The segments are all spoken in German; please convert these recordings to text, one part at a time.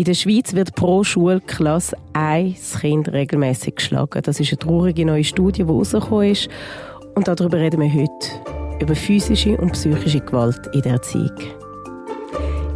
In der Schweiz wird pro Schulklasse ein Kind regelmäßig geschlagen. Das ist eine traurige neue Studie, die rausgekommen ist. Und darüber reden wir heute. Über physische und psychische Gewalt in der Erziehung.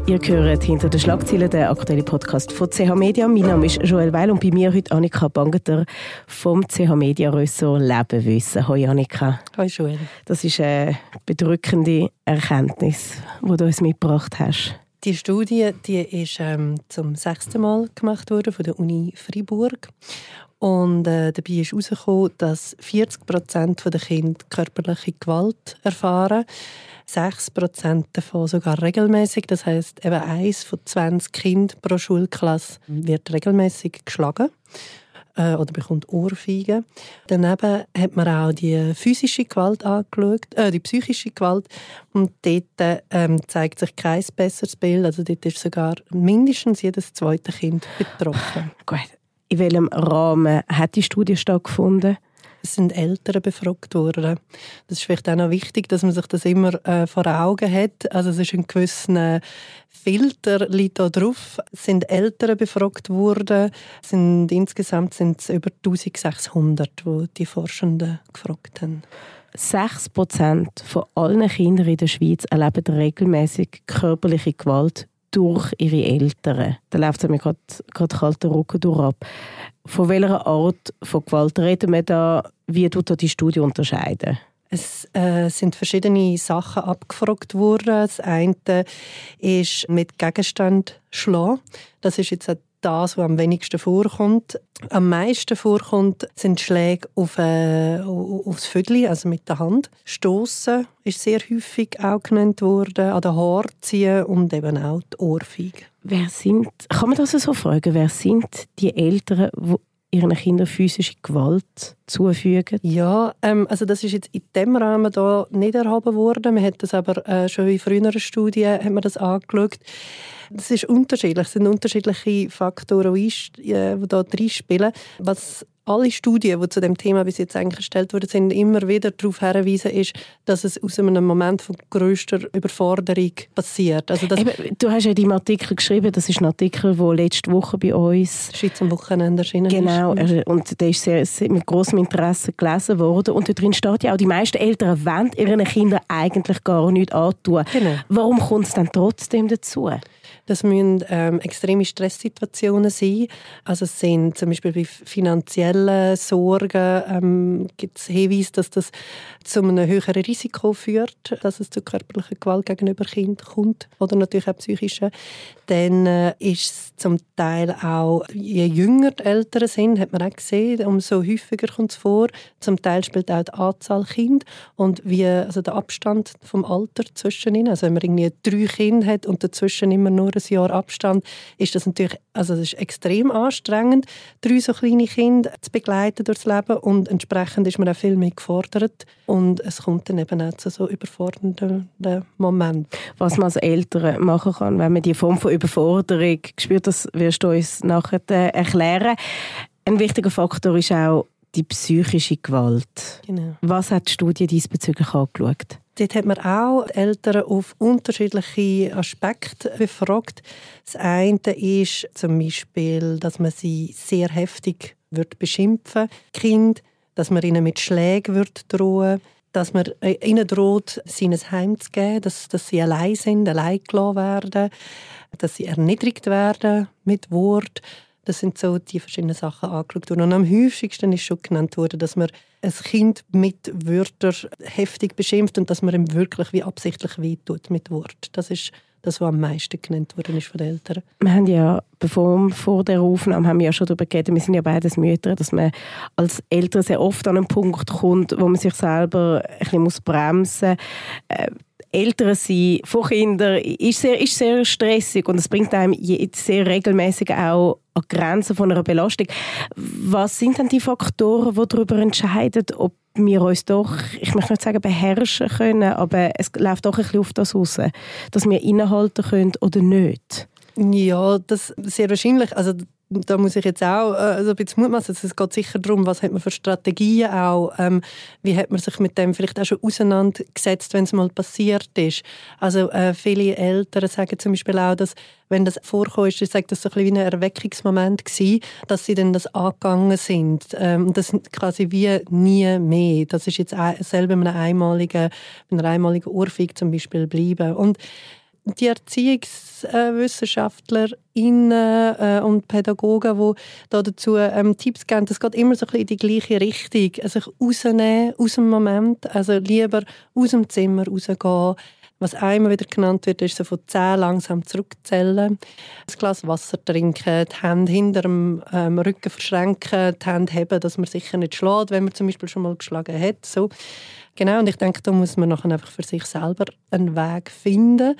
Ihr hört hinter den Schlagzeilen den aktuellen Podcast von CH Media. Mein Name ist Joel Weil und bei mir heute Annika Bangeter vom CH Media Ressort Leben wissen. Hallo Annika. Hallo Joel. Das ist eine bedrückende Erkenntnis, die du uns mitgebracht hast. Die Studie die ist ähm, zum sechsten Mal gemacht worden von der Uni Freiburg und äh, dabei ist herausgekommen, dass 40 Prozent der Kinder körperliche Gewalt erfahren. 6 Prozent davon sogar regelmäßig. Das heißt, eben eins von 20 Kindern pro Schulklasse wird regelmäßig geschlagen äh, oder bekommt Ohrfeigen. Daneben hat man auch die physische Gewalt angeschaut, äh, die psychische Gewalt. Und dort ähm, zeigt sich kein besseres Bild. Also dort ist sogar mindestens jedes zweite Kind betroffen. Gut. In welchem Rahmen hat die Studie stattgefunden? Es sind Eltern befragt worden. Das ist vielleicht auch noch wichtig, dass man sich das immer äh, vor Augen hat. Also es ist ein gewisser Filter liegt da drauf. Es sind Eltern befragt worden. Es sind, insgesamt sind es über 1600, die die Forschenden gefragt haben. 6 Prozent von allen Kindern in der Schweiz erleben regelmäßig körperliche Gewalt durch ihre Eltern. Da läuft es mir gerade kalter Rücken durch ab. Von welcher Art von Gewalt reden wir da? Wie tut da die Studie unterscheiden? Es äh, sind verschiedene Sachen abgefragt worden. Das eine ist mit Gegenstand schlagen. Das ist jetzt das, was am wenigsten vorkommt. Am meisten vorkommt, sind Schläge auf, äh, aufs Vödli, also mit der Hand. Stoßen ist sehr häufig auch genannt worden, an den Haaren ziehen und eben auch die Ohrfeige. Wer sind, kann man das so fragen, wer sind die Eltern, die ihren Kindern physische Gewalt zufügen? Ja, ähm, also das ist jetzt in diesem Rahmen hier nicht erhoben worden. Man hat das aber äh, schon in früheren Studien hat man das angeschaut. Es ist unterschiedlich. Es sind unterschiedliche Faktoren, die, äh, die da drin spielen. Was alle Studien, die zu dem Thema bis jetzt eigentlich erstellt wurden, sind immer wieder darauf hinweisen, ist, dass es aus einem Moment von grösster Überforderung passiert. Also Eben, du hast ja in deinem Artikel geschrieben, das ist ein Artikel, der letzte Woche bei uns Schweiz am Wochenende erschienen genau, ist. Genau, und der ist sehr, sehr, mit großem Interesse gelesen worden. Und da drin steht ja auch, die meisten Eltern wollen ihren Kindern eigentlich gar nichts antun. Genau. Warum kommt es dann trotzdem dazu? Das müssen ähm, extreme Stresssituationen sein. Also es sind zum Beispiel bei finanziellen Sorgen ähm, gibt es Hinweise, dass das zu einem höheren Risiko führt, dass es zu körperlicher Gewalt gegenüber Kind kommt oder natürlich auch psychische. Dann äh, ist es zum Teil auch, je jünger die Eltern sind, hat man auch gesehen, umso häufiger kommt es vor. Zum Teil spielt auch die Anzahl Kind und wie, also der Abstand vom Alter zwischen ihnen. Also wenn man irgendwie drei Kinder hat und dazwischen immer nur ein Jahr Abstand, ist das natürlich also das ist extrem anstrengend, drei so kleine Kinder zu begleiten durchs Leben und entsprechend ist man auch viel mehr gefordert und es kommt dann eben auch zu so überfordernden Momenten. Was man als Eltern machen kann, wenn man die Form von Überforderung spürt, das wirst du uns nachher erklären. Ein wichtiger Faktor ist auch die psychische Gewalt. Genau. Was hat die Studie diesbezüglich angeschaut? Dort hat man auch die Eltern auf unterschiedliche Aspekte befragt. Das eine ist zum Beispiel, dass man sie sehr heftig wird beschimpfen Kind, dass man ihnen mit Schlägen wird drohen dass man ihnen droht, sie ein Heim zu geben, dass, dass sie allein sind, allein gelassen werden, dass sie erniedrigt werden mit Wort, das sind so die verschiedenen Sachen angeschaut worden. Und am häufigsten ist schon genannt worden, dass man ein Kind mit Wörtern heftig beschimpft und dass man ihm wirklich wie absichtlich wehtut mit Wort. Das ist das, was am meisten genannt worden ist von den Eltern. Wir haben ja, bevor vor der Aufnahme, haben wir ja schon darüber geredet, wir sind ja beides Mütter, dass man als Eltern sehr oft an einen Punkt kommt, wo man sich selber ein bisschen bremsen muss. Eltern sein von Kindern ist sehr, ist sehr stressig und es bringt einem sehr regelmäßig auch an Grenzen von einer Belastung. Was sind denn die Faktoren, die darüber entscheiden, ob wir uns doch, ich möchte nicht sagen beherrschen können, aber es läuft doch ein bisschen auf das raus, dass wir innehalten können oder nicht? Ja, das sehr wahrscheinlich. Also da muss ich jetzt auch äh, also ein bisschen Mut machen. Es geht sicher darum, was hat man für Strategien auch, ähm, wie hat man sich mit dem vielleicht auch schon auseinandergesetzt, wenn es mal passiert ist. Also äh, viele Eltern sagen zum Beispiel auch, dass wenn das vorkommt, ist, sagt das so ein bisschen wie ein Erweckungsmoment gewesen, dass sie dann das angegangen sind. Ähm, das quasi wie nie mehr. Das ist jetzt selber mit einer einmaligen, mit einmaligen Ohrfeige zum Beispiel bleiben. Und die Erziehungswissenschaftlerinnen äh, und Pädagogen, die da dazu ähm, Tipps geben, das geht immer so ein bisschen in die gleiche Richtung. Also rausnehmen aus dem Moment, also lieber aus dem Zimmer rausgehen, was immer wieder genannt wird, ist so von 10 langsam zurückzählen. Ein Glas Wasser trinken, die Hände hinter dem ähm, Rücken verschränken, die Hände heben, dass man sicher nicht schlägt, wenn man zum Beispiel schon mal geschlagen hat. So. Genau, und ich denke, da muss man nachher einfach für sich selber einen Weg finden,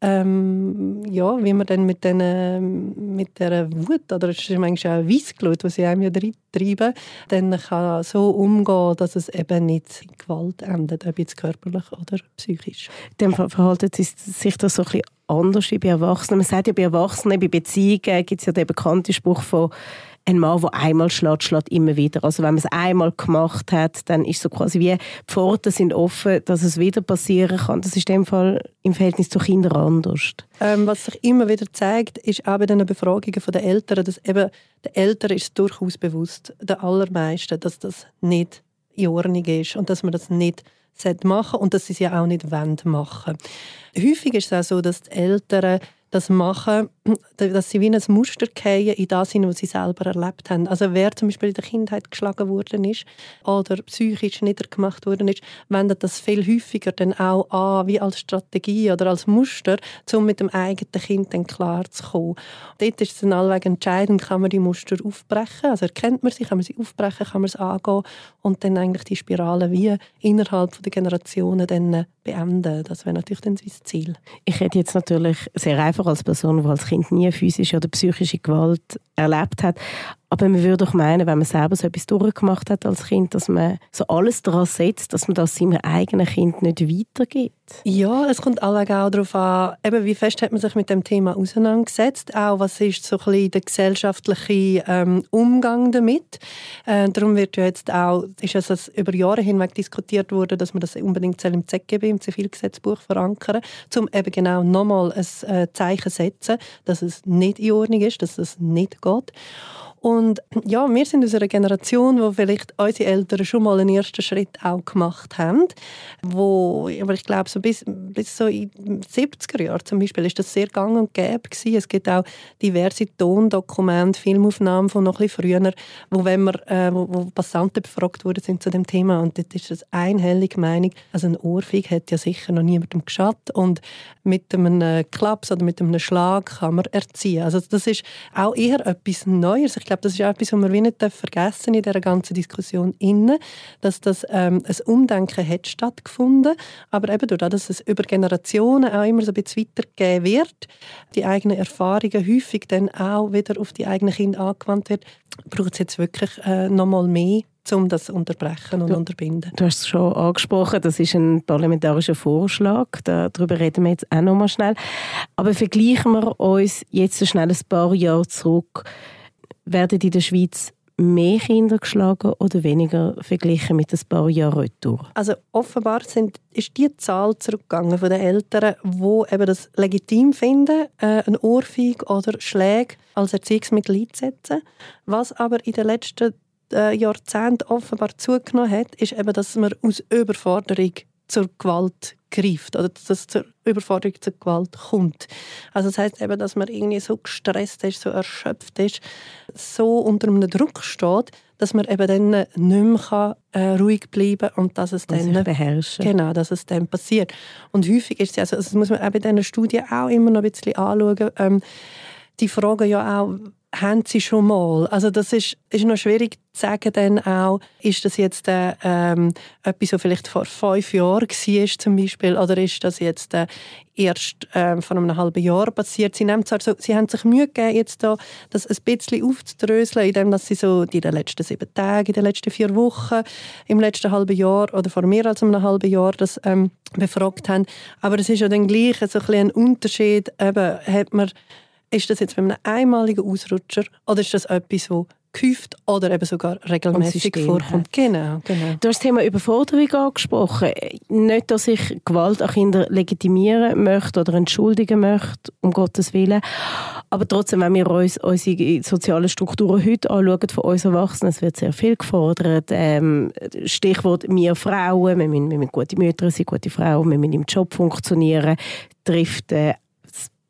ähm, ja, wie man dann mit, den, mit dieser Wut, oder es ist manchmal auch Weissglut, die sie einem ja treiben, dann kann so umgehen, dass es eben nicht in Gewalt endet, ob jetzt körperlich oder psychisch. Dann verhalten sich das so ein bisschen anders bei Erwachsenen. Man sagt ja bei Erwachsenen, bei Beziehungen gibt es ja den bekannten Spruch von ein Mann, der einmal schlägt, schlägt immer wieder. Also wenn man es einmal gemacht hat, dann ist so quasi wie die Pforten sind offen, dass es wieder passieren kann. Das ist in dem Fall im Verhältnis zu Kindern anders. Ähm, was sich immer wieder zeigt, ist auch bei den Befragungen der Eltern, dass eben den Eltern ist durchaus bewusst, den allermeisten, dass das nicht in Ordnung ist und dass man das nicht machen und dass sie es ja auch nicht machen wollen. Häufig ist es auch so, dass die Eltern das machen, dass sie wie ein Muster fallen in das was sie selber erlebt haben. Also wer zum Beispiel in der Kindheit geschlagen worden ist oder psychisch niedergemacht worden ist, wendet das viel häufiger dann auch an, wie als Strategie oder als Muster, um mit dem eigenen Kind dann klar zu kommen. Dort ist es dann allweg entscheidend, kann man die Muster aufbrechen, also erkennt man sie, kann man sie aufbrechen, kann man es angehen und dann eigentlich die Spirale wie innerhalb der Generationen dann beenden. Das wäre natürlich dann das Ziel. Ich hätte jetzt natürlich sehr einfach als Person, die als Kind nie physische oder psychische Gewalt erlebt hat, aber man würde doch meinen, wenn man selber so etwas durchgemacht hat als Kind, dass man so alles daran setzt, dass man das seinem eigenen Kind nicht weitergibt. Ja, es kommt auch darauf an, eben wie fest hat man sich mit dem Thema auseinandergesetzt, auch was ist so ein der gesellschaftliche ähm, Umgang damit. Äh, darum wird ja jetzt auch, ist es über Jahre hinweg diskutiert worden, dass man das unbedingt im ZGB, im Zivilgesetzbuch verankern, um eben genau nochmal ein äh, Zeichen setzen, dass es nicht in Ordnung ist, dass es nicht geht. Und ja, wir sind aus einer Generation, wo vielleicht unsere Eltern schon mal einen ersten Schritt auch gemacht haben. Wo, aber ich glaube, so bis, bis so in den 70er Jahren zum Beispiel ist das sehr gang und gäbe gewesen. Es gibt auch diverse Tondokumente, Filmaufnahmen von noch ein bisschen früher, wo, wenn man, äh, wo, wo Passanten befragt wurden sind zu dem Thema und dort ist das einhellige Meinung, also ein Ohrfeig hat ja sicher noch niemandem geschadet und mit einem äh, Klaps oder mit einem Schlag kann man erziehen. Also das ist auch eher etwas Neues. Ich glaube, glaube, das ist auch etwas, was wir nicht vergessen in dieser ganzen Diskussion inne, dass das ähm, ein Umdenken hat stattgefunden, aber eben dadurch, dass es über Generationen auch immer so ein bisschen weitergegeben wird, die eigenen Erfahrungen häufig dann auch wieder auf die eigenen Kinder angewandt wird, braucht es jetzt wirklich äh, nochmal mehr um das zu unterbrechen und du, unterbinden. Du hast es schon angesprochen, das ist ein parlamentarischer Vorschlag, darüber reden wir jetzt auch noch mal schnell. Aber vergleichen wir uns jetzt schnell ein paar Jahre zurück werden in der Schweiz mehr Kinder geschlagen oder weniger verglichen mit ein paar Jahren retour? Also offenbar sind, ist die Zahl zurückgegangen von den Eltern, die eben das legitim finden, äh, ein Ohrfeig oder Schläge als Erziehungsmittel einzusetzen. Was aber in den letzten äh, Jahrzehnten offenbar zugenommen hat, ist eben, dass man aus Überforderung zur Gewalt greift oder dass es zur Überforderung zur Gewalt kommt. Also das heißt eben, dass man irgendwie so gestresst ist, so erschöpft ist, so unter einem Druck steht, dass man eben dann nicht mehr kann, äh, ruhig bleiben kann und dass es dann beherrschen. genau, dass es dann passiert. Und häufig ist es also, das muss man auch bei diesen Studien auch immer noch ein bisschen anschauen. Ähm, die fragen ja auch, haben sie schon mal? Also das ist, ist noch schwierig zu sagen dann auch, ist das jetzt äh, ähm, etwas, was vielleicht vor fünf Jahren war zum Beispiel, oder ist das jetzt äh, erst äh, vor einem halben Jahr passiert? Sie, zwar so, sie haben sich Mühe gegeben, jetzt da, das ein bisschen aufzudröseln, indem sie so in den letzten sieben Tagen, in den letzten vier Wochen, im letzten halben Jahr oder vor mehr als einem halben Jahr das ähm, befragt haben. Aber es ist ja dann gleich so ein, ein Unterschied, eben, hat man ist das jetzt bei einem einmaligen Ausrutscher oder ist das etwas, das gehäuft oder eben sogar regelmäßig vorkommt. Genau, genau. Du hast das Thema Überforderung angesprochen. Nicht, dass ich Gewalt an Kindern legitimieren möchte oder entschuldigen möchte, um Gottes Willen. Aber trotzdem, wenn wir uns unsere sozialen Strukturen heute anschauen, von uns Erwachsenen, es wird sehr viel gefordert. Ähm, Stichwort «wir Frauen», wir müssen, wir müssen gute Mütter sein, gute Frauen, wir müssen im Job funktionieren, trifft äh,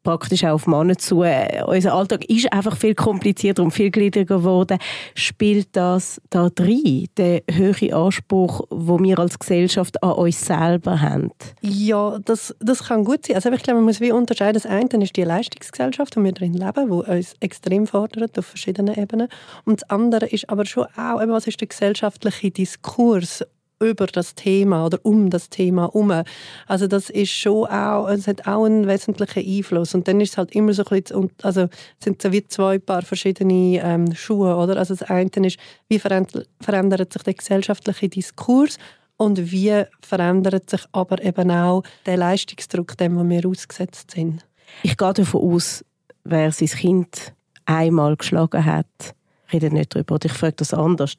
praktisch auch auf Männer zu. Äh, unser Alltag ist einfach viel komplizierter und viel gliedriger geworden. Spielt das da rein, der höhere Anspruch, wo wir als Gesellschaft an uns selber haben? Ja, das, das kann gut sein. Also ich glaube, man muss wie unterscheiden. Das eine ist die Leistungsgesellschaft, in der wir drin leben, die uns extrem fordert auf verschiedenen Ebenen. Und das andere ist aber schon auch, was ist der gesellschaftliche Diskurs über das Thema oder um das Thema herum. Also das ist schon auch, es hat auch einen wesentlichen Einfluss. Und dann ist es halt immer so ein bisschen, also sind so wie zwei Paar verschiedene ähm, Schuhe, oder? Also das eine ist, wie verändert sich der gesellschaftliche Diskurs und wie verändert sich aber eben auch der Leistungsdruck, dem wir ausgesetzt sind. Ich gehe davon aus, wer sein Kind einmal geschlagen hat, redet nicht darüber. Oder ich frage das anders.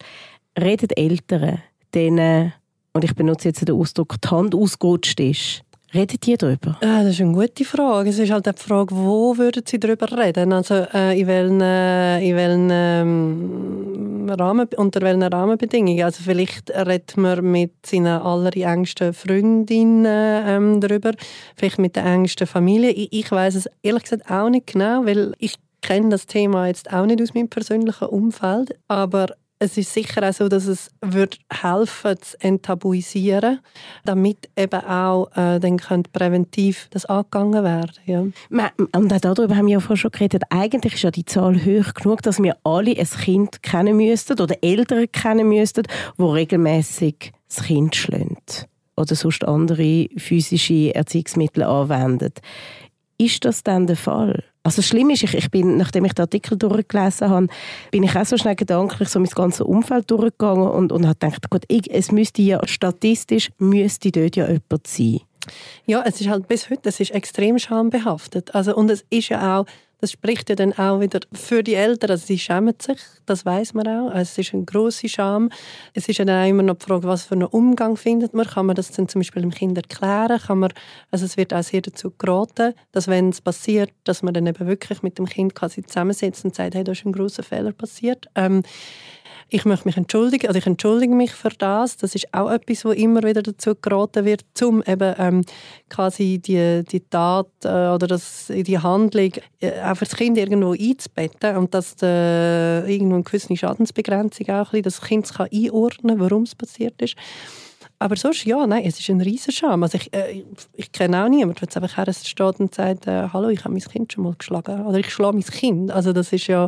Reden Eltern denen, und ich benutze jetzt den Ausdruck, die Hand ausgerutscht ist. Reden die darüber? Ja, das ist eine gute Frage. Es ist halt die Frage, wo würden sie darüber reden? Also äh, in welchen, in welchen ähm, Rahmen, unter welchen Rahmenbedingungen? Also vielleicht redet man mit seinen allerengsten Freundinnen ähm, darüber, vielleicht mit der engsten Familie. Ich, ich weiß es ehrlich gesagt auch nicht genau, weil ich kenne das Thema jetzt auch nicht aus meinem persönlichen Umfeld, aber es ist sicher auch so, dass es wird helfen zu enttabuisieren, damit eben auch äh, dann könnte präventiv das angegangen werden. Ja. Und auch darüber haben wir ja vorhin schon geredet. Eigentlich ist ja die Zahl hoch genug, dass wir alle ein Kind kennen müssten oder Eltern kennen müssten, die regelmäßig das Kind schlägt oder sonst andere physische Erziehungsmittel anwenden. Ist das dann der Fall? Also schlimm ist, ich, ich bin, nachdem ich den Artikel durchgelesen habe, bin ich auch so schnell gedanklich so mein ganzes Umfeld durchgegangen und, und habe gedacht, gut, ich, es müsste ja statistisch müsste dort ja jemand sein. Ja, es ist halt bis heute, es ist extrem schambehaftet. Also, und es ist ja auch, das spricht ja dann auch wieder für die Eltern. Also sie schämen sich, das weiß man auch. Also es ist eine große Scham. Es ist ja dann auch immer noch die Frage, was für einen Umgang findet man. Kann man das dann zum Beispiel dem Kind erklären? Kann man, also es wird auch sehr dazu geraten, dass wenn es passiert, dass man dann eben wirklich mit dem Kind quasi zusammensetzt und sagt, hey, da ist ein großer Fehler passiert. Ähm, ich möchte mich entschuldigen, also ich entschuldige mich für das. Das ist auch etwas, wo immer wieder dazu geraten wird, um eben ähm, quasi die, die Tat äh, oder das, die Handlung äh, auch für das Kind irgendwo einzubetten und dass äh, irgendwo eine gewisse Schadensbegrenzung auch ein bisschen, das Kind kann einordnen warum es passiert ist. Aber sonst, ja, nein, es ist ein riesen Scham. Also ich, äh, ich, kenne auch niemanden, der einfach hersteht und sagt, äh, hallo, ich habe mein Kind schon mal geschlagen. Oder ich schlage mein Kind. Also das ist ja,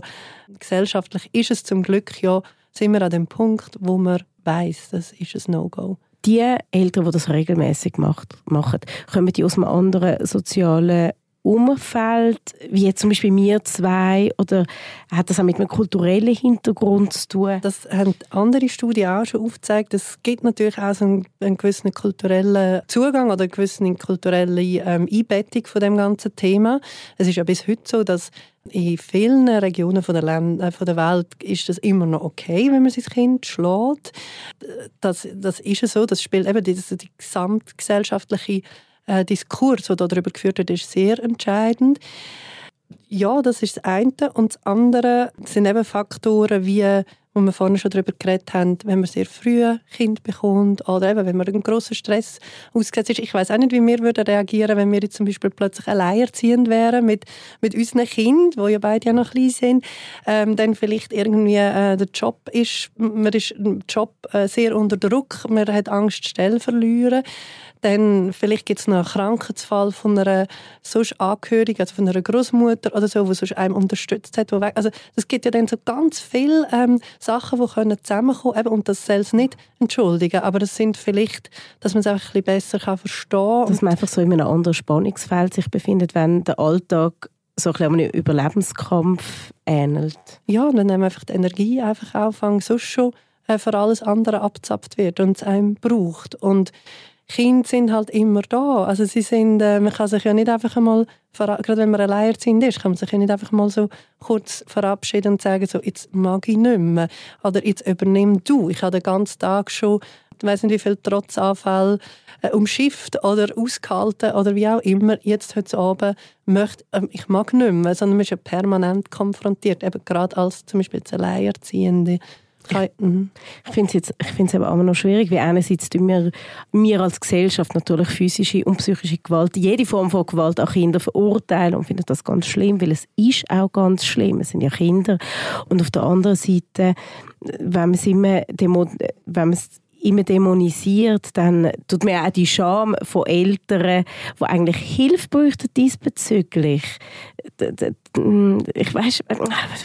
gesellschaftlich ist es zum Glück ja sind wir an dem Punkt, wo man weiß, das ist ein No-Go. Die Eltern, die das regelmäßig machen, kommen die aus einem anderen sozialen Umfeld, wie jetzt zum Beispiel wir zwei, oder hat das auch mit einem kulturellen Hintergrund zu tun? Das haben andere Studien auch schon aufgezeigt. Es gibt natürlich auch so einen, einen gewissen kulturellen Zugang oder eine gewisse kulturelle ähm, Einbettung von dem ganzen Thema. Es ist ja bis heute so, dass in vielen Regionen von der, Länd äh, von der Welt ist das immer noch okay, wenn man sein Kind schlägt. Das, das ist so. Das spielt eben die, die gesamtgesellschaftliche äh, Diskurs, der darüber geführt wird, ist sehr entscheidend. Ja, das ist das eine. Und das andere sind eben Faktoren wie wo wir vorhin schon darüber geredet haben, wenn man sehr früh ein Kind bekommt oder eben, wenn man einem grossen Stress ausgesetzt ist. Ich weiß auch nicht, wie wir würden reagieren, wenn wir jetzt zum Beispiel plötzlich alleinerziehend wären mit, mit unseren Kindern, die ja beide ja noch klein sind, ähm, dann vielleicht irgendwie äh, der Job ist, man ist Job äh, sehr unter Druck, man hat Angst, Stelle verlieren dann vielleicht gibt es noch einen Krankheitsfall von einer sonst Angehörigen, also von einer Großmutter oder so, die sonst einem unterstützt hat. Wo also es gibt ja dann so ganz viele ähm, Sachen, die können zusammenkommen können. Und das soll es nicht entschuldigen, aber das sind vielleicht, dass man es einfach ein bisschen besser kann verstehen kann. Dass man einfach so in einem anderen Spannungsfeld sich befindet, wenn der Alltag so ein einem Überlebenskampf ähnelt. Ja, und dann einfach die Energie einfach anfangen, sonst schon äh, für alles andere abzapft wird und es einem braucht. Und Kinder sind halt immer da. Also sie sind, äh, man kann sich ja nicht einfach einmal, gerade wenn man alleinerziehend ist, kann man sich ja nicht einfach mal so kurz verabschieden und sagen, so, jetzt mag ich nicht mehr. Oder jetzt übernimm du. Ich habe den ganzen Tag schon ich weiß nicht wie viele Trotzanfälle äh, umschifft oder ausgehalten oder wie auch immer. Jetzt heute Abend möchte äh, ich mag nicht mehr, sondern man ist ja permanent konfrontiert, eben gerade als zum Beispiel als Alleinerziehende. Mhm. Ich finde es ich finde es aber immer noch schwierig, weil einerseits tun wir, wir als Gesellschaft natürlich physische und psychische Gewalt, jede Form von Gewalt an Kinder verurteilen und finden das ganz schlimm, weil es ist auch ganz schlimm, es sind ja Kinder. Und auf der anderen Seite, wenn man es immer, wenn man es immer dämonisiert, dann tut mir auch die Scham von Eltern, die eigentlich Hilfe bräuchten diesbezüglich. Ich weiß,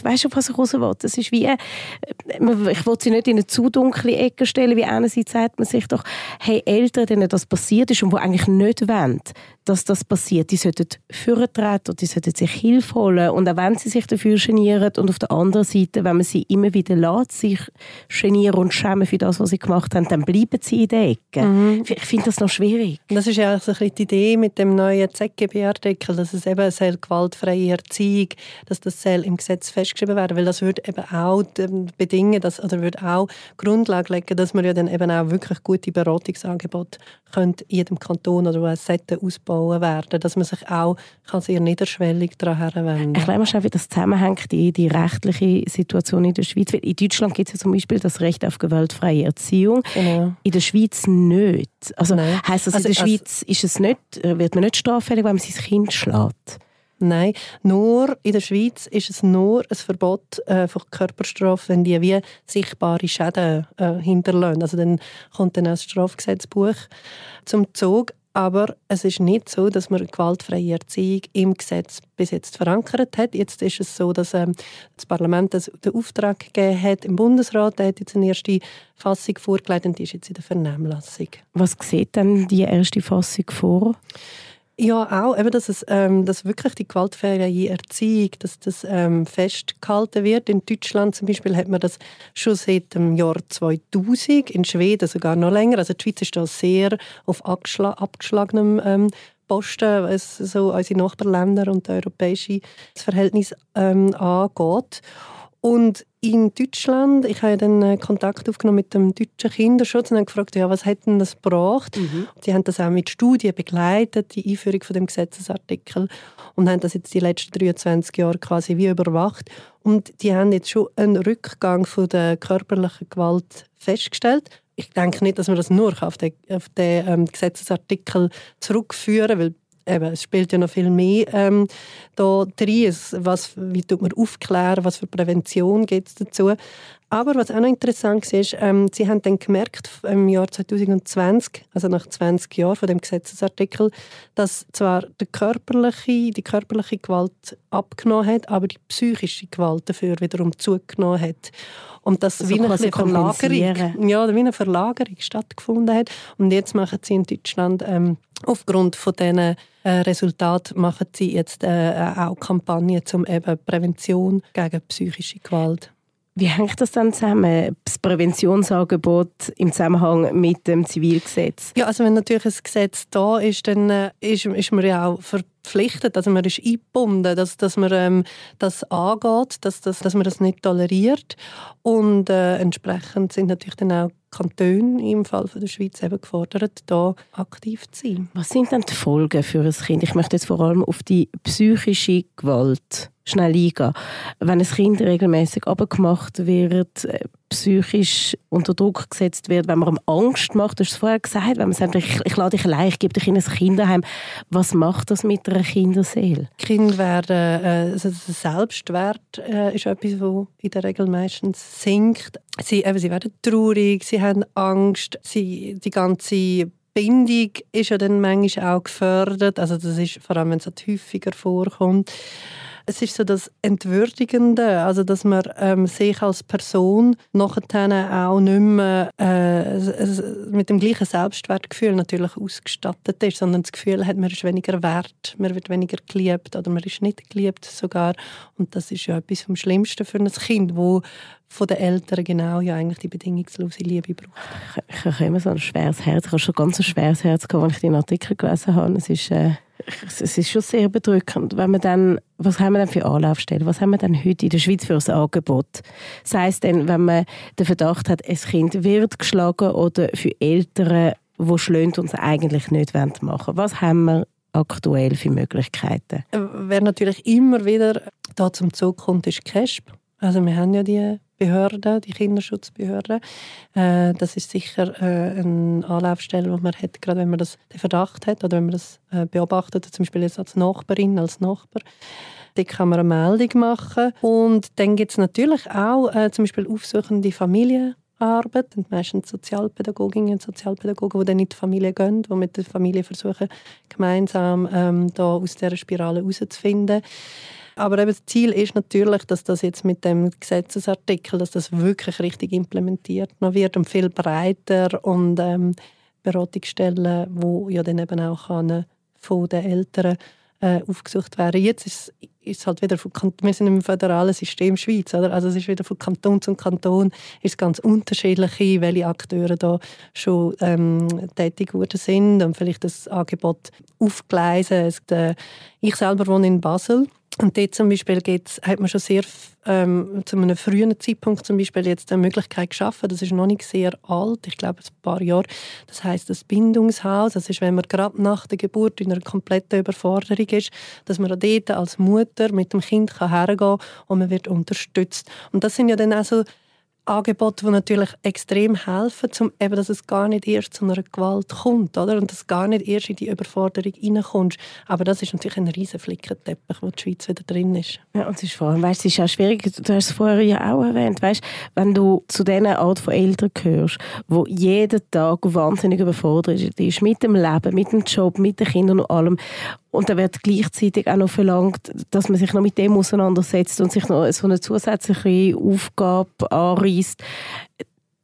weiß auf was ich raus will. Das ist wie, ich will sie nicht in eine zu dunkle Ecke stellen, wie einerseits sagt man sich doch, hey, Eltern, denen das passiert ist und die eigentlich nicht wollen, dass das passiert, die sollten vortreten und die sollten sich Hilfe holen und auch wenn sie sich dafür genieren und auf der anderen Seite, wenn man sie immer wieder lässt, sich genieren und schämen für das, was sie gemacht haben, dann bleiben sie in der Ecke. Mhm. Ich finde das noch schwierig. Das ist ja so ein die Idee mit dem neuen ZGB-Artikel, dass es eben soll gewaltfreie Erziehung, dass das soll im Gesetz festgeschrieben werden, weil das würde eben auch bedingen, dass, oder würde auch Grundlage legen, dass man ja dann eben auch wirklich gute Beratungsangebote könnte in jedem Kanton oder Seite ausbauen werden, dass man sich auch kann sehr niederschwellig daran herwenden Ich glaube schon, wie das zusammenhängt, die, die rechtliche Situation in der Schweiz. In Deutschland gibt es ja zum Beispiel das Recht auf gewaltfreie Erziehung. Genau. In der Schweiz nicht. Also Nein. das, in also, der Schweiz also, ist es nicht, wird man nicht straffällig, wenn man sein Kind schlägt? Nein, nur in der Schweiz ist es nur ein Verbot äh, von Körperstrafe, wenn die wie sichtbare Schäden äh, hinterlassen. Also dann kommt dann auch das Strafgesetzbuch zum Zug. Aber es ist nicht so, dass man gewaltfreie Erziehung im Gesetz bis jetzt verankert hat. Jetzt ist es so, dass ähm, das Parlament das, den Auftrag gegeben hat im Bundesrat. Der hat jetzt eine erste Fassung vorgelegt und die ist jetzt in der Vernehmlassung. Was sieht denn die erste Fassung vor? Ja, auch, eben, dass, es, ähm, dass wirklich die gewaltfreie Erziehung dass das, ähm, festgehalten wird. In Deutschland zum Beispiel hat man das schon seit dem Jahr 2000, in Schweden sogar noch länger. Also die Schweiz ist da sehr auf abgeschlagenem ähm, Posten, was so unsere Nachbarländer und das europäische Verhältnis ähm, angeht. Und in Deutschland, ich habe dann äh, Kontakt aufgenommen mit dem deutschen Kinderschutz und habe gefragt, ja, was hätten das gebracht? Mhm. Sie haben das auch mit Studien begleitet, die Einführung von dem Gesetzesartikel und haben das jetzt die letzten 23 Jahre quasi wie überwacht. Und die haben jetzt schon einen Rückgang von der körperlichen Gewalt festgestellt. Ich denke nicht, dass man das nur auf den, auf den ähm, Gesetzesartikel zurückführen kann, weil eben, es spielt ja noch viel mehr ähm, da drin. Was, wie tut man aufklären, was für Prävention gibt es dazu. Aber was auch noch interessant ist, ähm, sie haben dann gemerkt im Jahr 2020, also nach 20 Jahren von dem Gesetzesartikel, dass zwar die körperliche, die körperliche Gewalt abgenommen hat, aber die psychische Gewalt dafür wiederum zugenommen hat. Und dass also wie eine Verlagerung, ja, wie eine Verlagerung stattgefunden hat. Und jetzt machen sie in Deutschland ähm, aufgrund von diesen äh, Resultaten machen sie jetzt äh, auch Kampagnen zum eben Prävention gegen psychische Gewalt. Wie hängt das dann zusammen, das Präventionsangebot im Zusammenhang mit dem Zivilgesetz? Ja, also wenn natürlich ein Gesetz da ist, dann äh, ist, ist man ja auch verpflichtet, also man ist eingebunden, dass, dass man ähm, das angeht, dass, dass, dass man das nicht toleriert und äh, entsprechend sind natürlich dann auch Kantone im Fall von der Schweiz eben gefordert, da aktiv zu sein. Was sind denn die Folgen für ein Kind? Ich möchte jetzt vor allem auf die psychische Gewalt schnell eingehen. Wenn ein Kind regelmäßig abgemacht wird, äh, psychisch unter Druck gesetzt wird, wenn man ihm Angst macht, du hast es vorher gesagt, wenn man sagt, ich, ich lade dich allein, ich gebe dich in ein Kinderheim, was macht das mit einer Kinderseele? Kinder werden, äh, also der Selbstwert äh, ist etwas, das in der Regel meistens sinkt. Sie, eben, sie werden traurig, sie haben Angst, sie, die ganze Bindung ist ja dann manchmal auch gefördert, also das ist vor allem, wenn es halt häufiger vorkommt. Es ist so das Entwürdigende, also dass man ähm, sich als Person nachher auch nicht mehr äh, mit dem gleichen Selbstwertgefühl natürlich ausgestattet ist, sondern das Gefühl hat, man ist weniger wert, man wird weniger geliebt oder man ist nicht geliebt sogar. Und das ist ja etwas vom Schlimmsten für ein Kind, wo von den Eltern genau ja eigentlich die bedingungslose Liebe braucht. Ich, ich habe immer so ein schweres Herz. Ich habe schon ganz ein schweres Herz gehabt, als ich den Artikel gelesen habe. Es ist, äh, es ist schon sehr bedrückend. Wenn man dann, was haben wir denn für Anlaufstellen? Was haben wir denn heute in der Schweiz für ein Angebot? Sei es denn, wenn man den Verdacht hat, ein Kind wird geschlagen oder für Eltern, die schlönt und es eigentlich nicht machen wollen. Was haben wir aktuell für Möglichkeiten? Äh, wer natürlich immer wieder da zum Zug kommt, ist CASP. Also wir haben ja die Behörde, die Kinderschutzbehörde. Äh, das ist sicher äh, eine Anlaufstelle, die man hat, gerade wenn man das, den Verdacht hat oder wenn man das äh, beobachtet, zum Beispiel jetzt als Nachbarin, als Nachbar. Dort kann man eine Meldung machen. Und dann gibt es natürlich auch äh, zum Beispiel aufsuchende Familien. Arbeit, und meistens Sozialpädagoginnen und Sozialpädagogen, die dann in die Familie gehen, die mit der Familie versuchen, gemeinsam ähm, da aus dieser Spirale herauszufinden. Aber eben das Ziel ist natürlich, dass das jetzt mit dem Gesetzesartikel, dass das wirklich richtig implementiert noch wird und viel breiter und ähm, Beratungsstellen, wo ja dann eben auch kann, von den Eltern äh, aufgesucht werden. Jetzt ist es halt wieder von wir sind im föderalen System Schweiz, oder? Also es ist wieder von Kanton zu Kanton ist ganz unterschiedlich, welche Akteure da schon ähm, tätig geworden sind und vielleicht das Angebot aufgleisen. Äh, ich selber wohne in Basel und dort zum Beispiel geht's, hat man schon sehr ähm, zu einem frühen Zeitpunkt zum Beispiel jetzt eine Möglichkeit geschaffen. Das ist noch nicht sehr alt, ich glaube ein paar Jahre. Das heißt das Bindungshaus. Das ist, wenn man gerade nach der Geburt in einer kompletten Überforderung ist, dass man dort als Mutter mit dem Kind hergehen kann und man wird unterstützt. Und das sind ja dann also Angebote, die natürlich extrem helfen, um eben, dass es gar nicht erst zu einer Gewalt kommt, oder? Und dass gar nicht erst in die Überforderung reinkommst. Aber das ist natürlich ein riesen Flickenteppich, wo die Schweiz wieder drin ist. Ja, und es ist vor allem, weißt, es ist auch schwierig, du hast es vorher ja auch erwähnt, weißt, wenn du zu diesen Art von Eltern gehörst, wo jeden Tag wahnsinnig überfordert ist, mit dem Leben, mit dem Job, mit den Kindern und allem, und da wird gleichzeitig auch noch verlangt, dass man sich noch mit dem auseinandersetzt und sich noch so eine zusätzliche Aufgabe anreißt.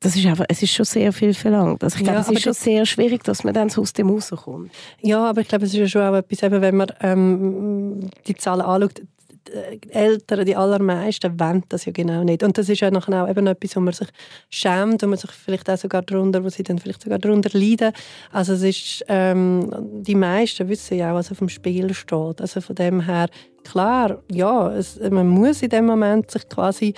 Das ist einfach, es ist schon sehr viel verlangt. Also ich glaube, ja, es ist schon sehr schwierig, dass man dann so aus dem rauskommt. Ja, aber ich glaube, es ist ja schon auch etwas, eben, wenn man ähm, die Zahlen anschaut, Eltern, die allermeisten, wollen das ja genau nicht. Und das ist ja auch eben etwas, wo man sich schämt, wo man sich vielleicht auch sogar darunter, wo sie dann vielleicht sogar darunter leiden. Also es ist, ähm, die meisten wissen ja auch, was auf dem Spiel steht. Also von dem her, klar, ja, es, man muss in dem Moment sich quasi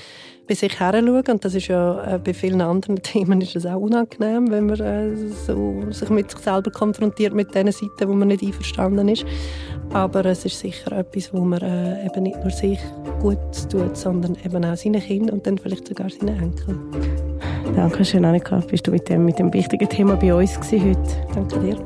bei sich her schauen. Und das ist ja äh, bei vielen anderen Themen ist es auch unangenehm, wenn man äh, so, sich mit sich selber konfrontiert, mit den Seiten, wo man nicht einverstanden ist. Aber es ist sicher etwas, wo man äh, eben nicht nur sich gut tut, sondern eben auch seinen Kindern und dann vielleicht sogar seinen Enkeln. Danke schön, Annika. Bist du mit dem, mit dem wichtigen Thema bei uns heute? Danke dir.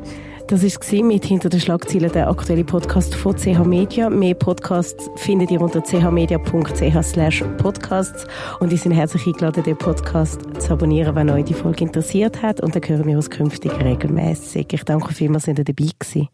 Das war mit «Hinter den Schlagzeilen» der aktuelle Podcast von CH Media. Mehr Podcasts findet ihr unter chmedia.ch podcasts und ihr seid herzlich eingeladen, den Podcast zu abonnieren, wenn euch die Folge interessiert hat und dann hören wir uns künftig regelmäßig. Ich danke vielmals, dass ihr dabei gewesen.